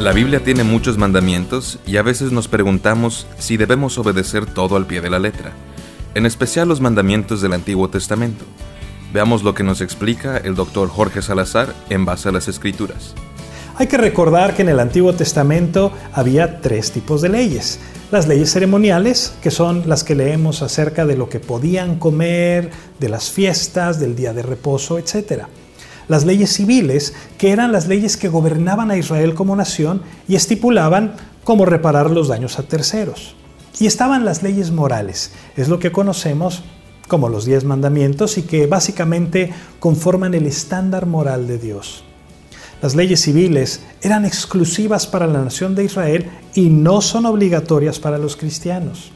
La Biblia tiene muchos mandamientos y a veces nos preguntamos si debemos obedecer todo al pie de la letra, en especial los mandamientos del Antiguo Testamento. Veamos lo que nos explica el doctor Jorge Salazar en base a las Escrituras. Hay que recordar que en el Antiguo Testamento había tres tipos de leyes. Las leyes ceremoniales, que son las que leemos acerca de lo que podían comer, de las fiestas, del día de reposo, etc. Las leyes civiles, que eran las leyes que gobernaban a Israel como nación y estipulaban cómo reparar los daños a terceros. Y estaban las leyes morales, es lo que conocemos como los diez mandamientos y que básicamente conforman el estándar moral de Dios. Las leyes civiles eran exclusivas para la nación de Israel y no son obligatorias para los cristianos.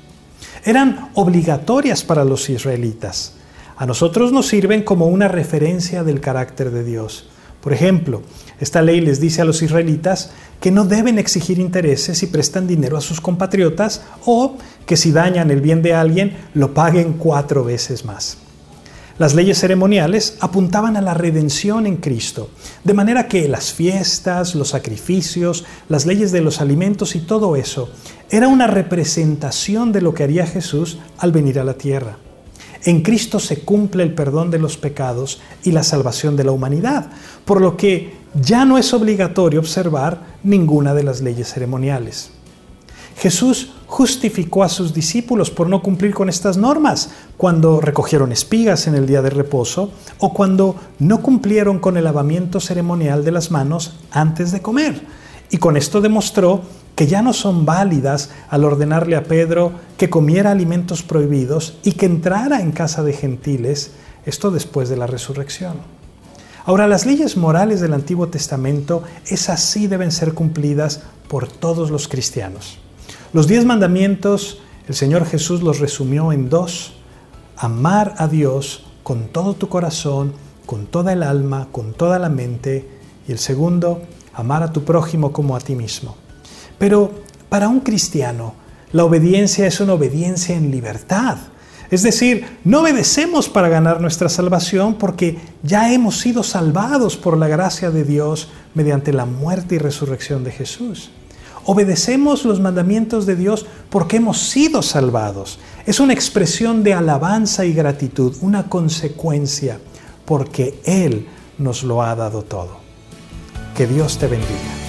Eran obligatorias para los israelitas. A nosotros nos sirven como una referencia del carácter de Dios. Por ejemplo, esta ley les dice a los israelitas que no deben exigir intereses si prestan dinero a sus compatriotas o que si dañan el bien de alguien lo paguen cuatro veces más. Las leyes ceremoniales apuntaban a la redención en Cristo, de manera que las fiestas, los sacrificios, las leyes de los alimentos y todo eso era una representación de lo que haría Jesús al venir a la tierra. En Cristo se cumple el perdón de los pecados y la salvación de la humanidad, por lo que ya no es obligatorio observar ninguna de las leyes ceremoniales. Jesús justificó a sus discípulos por no cumplir con estas normas cuando recogieron espigas en el día de reposo o cuando no cumplieron con el lavamiento ceremonial de las manos antes de comer. Y con esto demostró que ya no son válidas al ordenarle a Pedro que comiera alimentos prohibidos y que entrara en casa de gentiles, esto después de la resurrección. Ahora, las leyes morales del Antiguo Testamento, esas sí deben ser cumplidas por todos los cristianos. Los diez mandamientos, el Señor Jesús los resumió en dos. Amar a Dios con todo tu corazón, con toda el alma, con toda la mente. Y el segundo, amar a tu prójimo como a ti mismo. Pero para un cristiano, la obediencia es una obediencia en libertad. Es decir, no obedecemos para ganar nuestra salvación porque ya hemos sido salvados por la gracia de Dios mediante la muerte y resurrección de Jesús. Obedecemos los mandamientos de Dios porque hemos sido salvados. Es una expresión de alabanza y gratitud, una consecuencia, porque Él nos lo ha dado todo. Que Dios te bendiga.